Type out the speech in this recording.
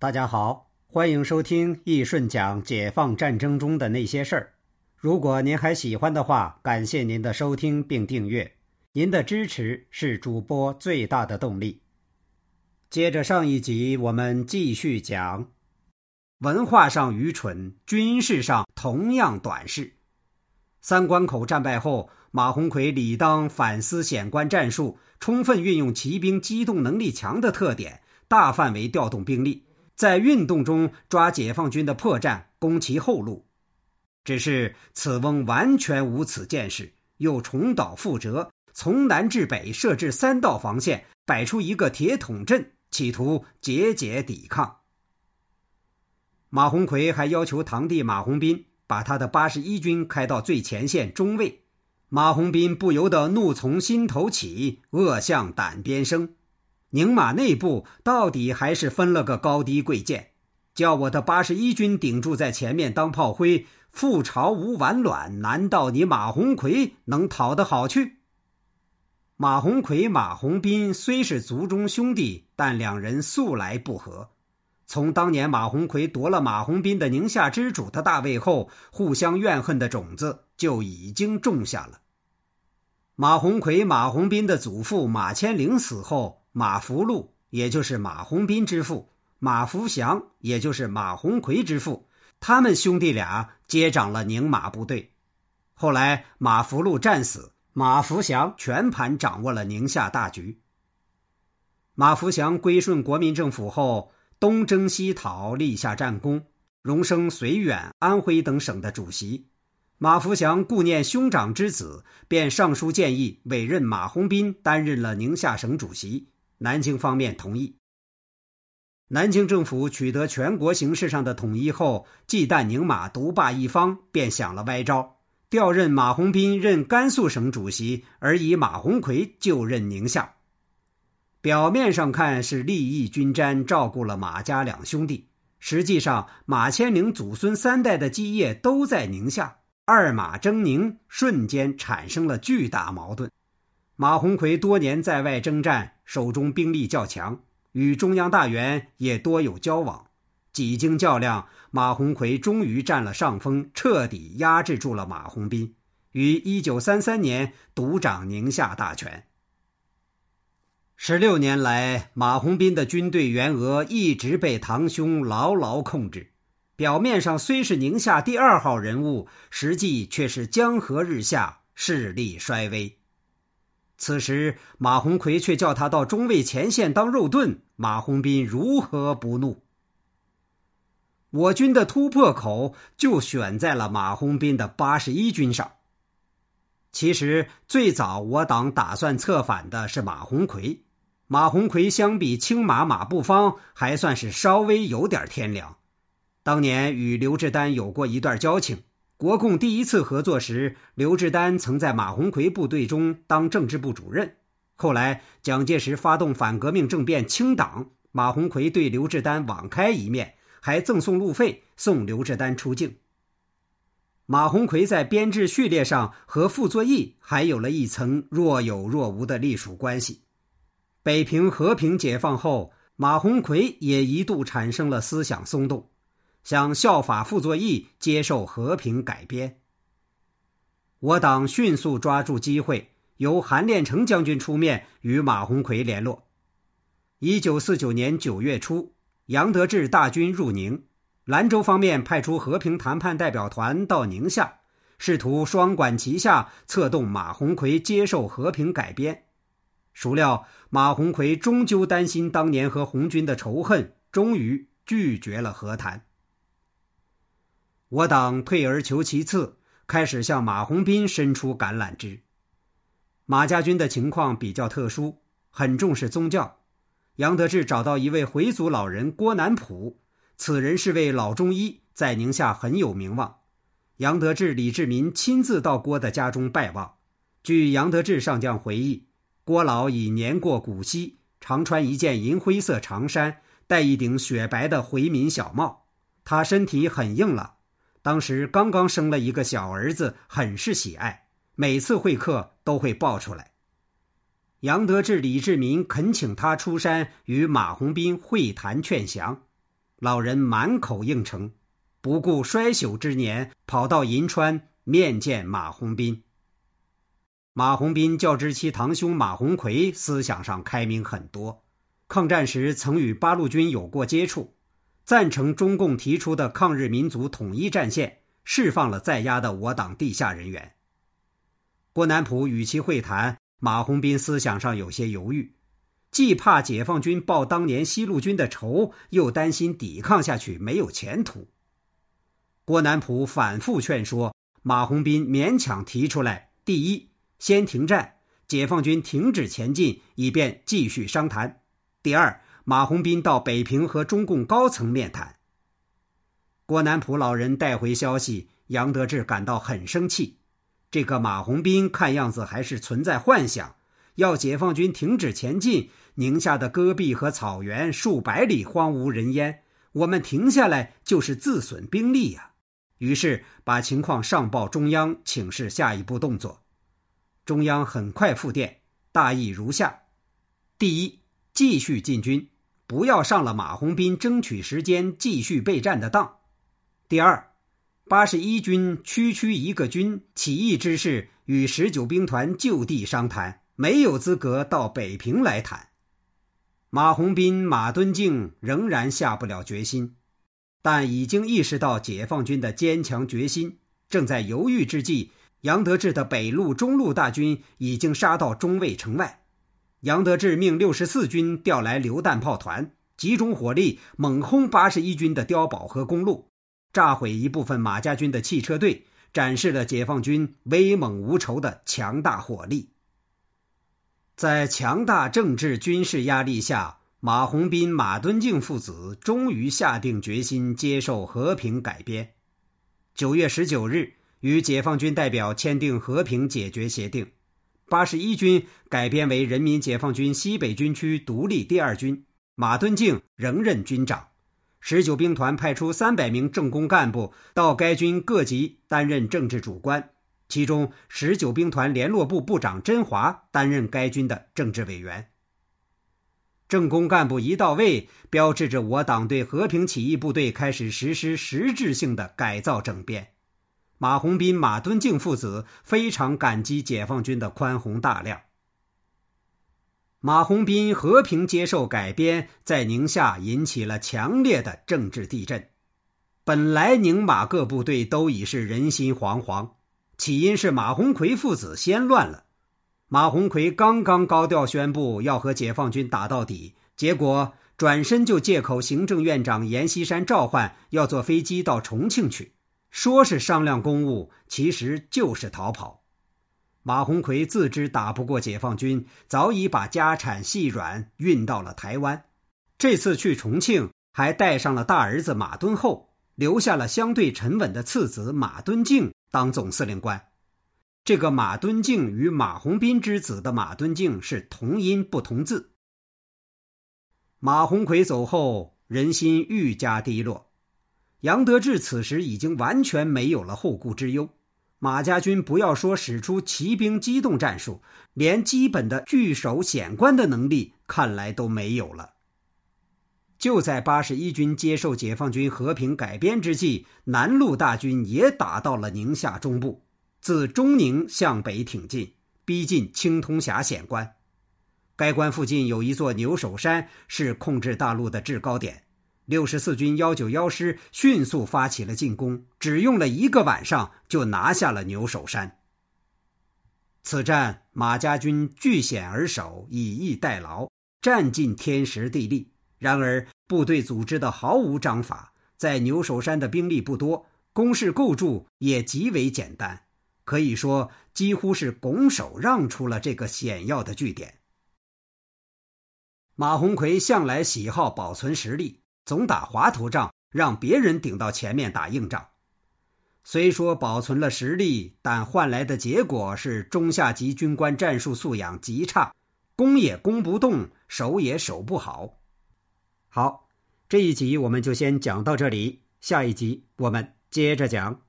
大家好，欢迎收听易顺讲解放战争中的那些事儿。如果您还喜欢的话，感谢您的收听并订阅，您的支持是主播最大的动力。接着上一集，我们继续讲：文化上愚蠢，军事上同样短视。三关口战败后，马鸿逵理当反思险关战术，充分运用骑兵机动能力强的特点，大范围调动兵力，在运动中抓解放军的破绽，攻其后路。只是此翁完全无此见识，又重蹈覆辙，从南至北设置三道防线，摆出一个铁桶阵，企图节节抵抗。马鸿逵还要求堂弟马鸿宾把他的八十一军开到最前线中卫，马鸿宾不由得怒从心头起，恶向胆边生。宁马内部到底还是分了个高低贵贱，叫我的八十一军顶住在前面当炮灰。覆巢无完卵，难道你马鸿逵能讨得好去？马鸿逵、马鸿宾虽是族中兄弟，但两人素来不和。从当年马鸿逵夺了马鸿宾的宁夏之主的大位后，互相怨恨的种子就已经种下了。马鸿逵、马鸿宾的祖父马千龄死后，马福禄，也就是马鸿宾之父；马福祥，也就是马鸿逵之父。他们兄弟俩接掌了宁马部队，后来马福禄战死，马福祥全盘掌握了宁夏大局。马福祥归顺国民政府后，东征西讨，立下战功，荣升绥远、安徽等省的主席。马福祥顾念兄长之子，便上书建议委任马鸿宾担任了宁夏省主席。南京方面同意。南京政府取得全国形势上的统一后，忌惮宁马独霸一方，便想了歪招，调任马鸿宾任甘肃省主席，而以马鸿逵就任宁夏。表面上看是利益均沾，照顾了马家两兄弟，实际上马千龄祖孙三代的基业都在宁夏，二马争宁，瞬间产生了巨大矛盾。马鸿逵多年在外征战，手中兵力较强。与中央大员也多有交往，几经较量，马鸿逵终于占了上风，彻底压制住了马鸿宾，于一九三三年独掌宁夏大权。十六年来，马鸿宾的军队员额一直被堂兄牢牢控制，表面上虽是宁夏第二号人物，实际却是江河日下，势力衰微。此时，马鸿逵却叫他到中卫前线当肉盾，马鸿宾如何不怒？我军的突破口就选在了马鸿宾的八十一军上。其实，最早我党打算策反的是马鸿逵。马鸿逵相比青马马步芳，还算是稍微有点天良。当年与刘志丹有过一段交情。国共第一次合作时，刘志丹曾在马鸿逵部队中当政治部主任。后来蒋介石发动反革命政变清党，马鸿逵对刘志丹网开一面，还赠送路费送刘志丹出境。马鸿逵在编制序列上和傅作义还有了一层若有若无的隶属关系。北平和平解放后，马鸿逵也一度产生了思想松动。想效法傅作义接受和平改编，我党迅速抓住机会，由韩练成将军出面与马鸿逵联络。一九四九年九月初，杨得志大军入宁，兰州方面派出和平谈判代表团到宁夏，试图双管齐下，策动马鸿逵接受和平改编。孰料马鸿逵终究担心当年和红军的仇恨，终于拒绝了和谈。我党退而求其次，开始向马鸿宾伸出橄榄枝。马家军的情况比较特殊，很重视宗教。杨得志找到一位回族老人郭南普，此人是位老中医，在宁夏很有名望。杨得志、李志民亲自到郭的家中拜望。据杨得志上将回忆，郭老已年过古稀，常穿一件银灰色长衫，戴一顶雪白的回民小帽。他身体很硬朗。当时刚刚生了一个小儿子，很是喜爱，每次会客都会抱出来。杨得志、李志民恳请他出山与马洪斌会谈劝降，老人满口应承，不顾衰朽之年，跑到银川面见马洪斌。马洪斌较之其堂兄马洪奎，思想上开明很多。抗战时曾与八路军有过接触，赞成中共提出的抗日民族统一战线，释放了在押的我党地下人员。郭南普与其会谈，马鸿宾思想上有些犹豫，既怕解放军报当年西路军的仇，又担心抵抗下去没有前途。郭南普反复劝说，马鸿宾勉强提出来：第一。先停战，解放军停止前进，以便继续商谈。第二，马洪斌到北平和中共高层面谈。郭南浦老人带回消息，杨得志感到很生气。这个马洪斌看样子还是存在幻想，要解放军停止前进。宁夏的戈壁和草原数百里荒无人烟，我们停下来就是自损兵力呀。于是把情况上报中央，请示下一步动作。中央很快复电，大意如下：第一，继续进军，不要上了马鸿斌争取时间继续备战的当；第二，八十一军区区一个军，起义之事与十九兵团就地商谈，没有资格到北平来谈。马鸿斌、马敦敬仍然下不了决心，但已经意识到解放军的坚强决心，正在犹豫之际。杨得志的北路、中路大军已经杀到中卫城外，杨得志命六十四军调来榴弹炮团，集中火力猛轰八十一军的碉堡和公路，炸毁一部分马家军的汽车队，展示了解放军威猛无仇的强大火力。在强大政治军事压力下，马鸿宾、马敦敬父子终于下定决心接受和平改编。九月十九日。与解放军代表签订和平解决协定，八十一军改编为人民解放军西北军区独立第二军，马敦敬仍任军长。十九兵团派出三百名政工干部到该军各级担任政治主官，其中十九兵团联络部部长甄华担任该军的政治委员。政工干部一到位，标志着我党对和平起义部队开始实施实质性的改造整编。马鸿宾、马敦敬父子非常感激解放军的宽宏大量。马鸿宾和平接受改编，在宁夏引起了强烈的政治地震。本来宁马各部队都已是人心惶惶，起因是马鸿逵父子先乱了。马鸿逵刚刚高调宣布要和解放军打到底，结果转身就借口行政院长阎锡山召唤，要坐飞机到重庆去。说是商量公务，其实就是逃跑。马鸿逵自知打不过解放军，早已把家产细软运到了台湾。这次去重庆，还带上了大儿子马敦厚，留下了相对沉稳的次子马敦敬当总司令官。这个马敦敬与马鸿宾之子的马敦敬是同音不同字。马鸿逵走后，人心愈加低落。杨得志此时已经完全没有了后顾之忧，马家军不要说使出骑兵机动战术，连基本的据守险关的能力看来都没有了。就在八十一军接受解放军和平改编之际，南路大军也打到了宁夏中部，自中宁向北挺进，逼近青铜峡险关。该关附近有一座牛首山，是控制大陆的制高点。六十四军幺九幺师迅速发起了进攻，只用了一个晚上就拿下了牛首山。此战马家军据险而守，以逸待劳，占尽天时地利。然而部队组织的毫无章法，在牛首山的兵力不多，工事构筑也极为简单，可以说几乎是拱手让出了这个险要的据点。马鸿逵向来喜好保存实力。总打滑头仗，让别人顶到前面打硬仗。虽说保存了实力，但换来的结果是中下级军官战术素养极差，攻也攻不动，守也守不好。好，这一集我们就先讲到这里，下一集我们接着讲。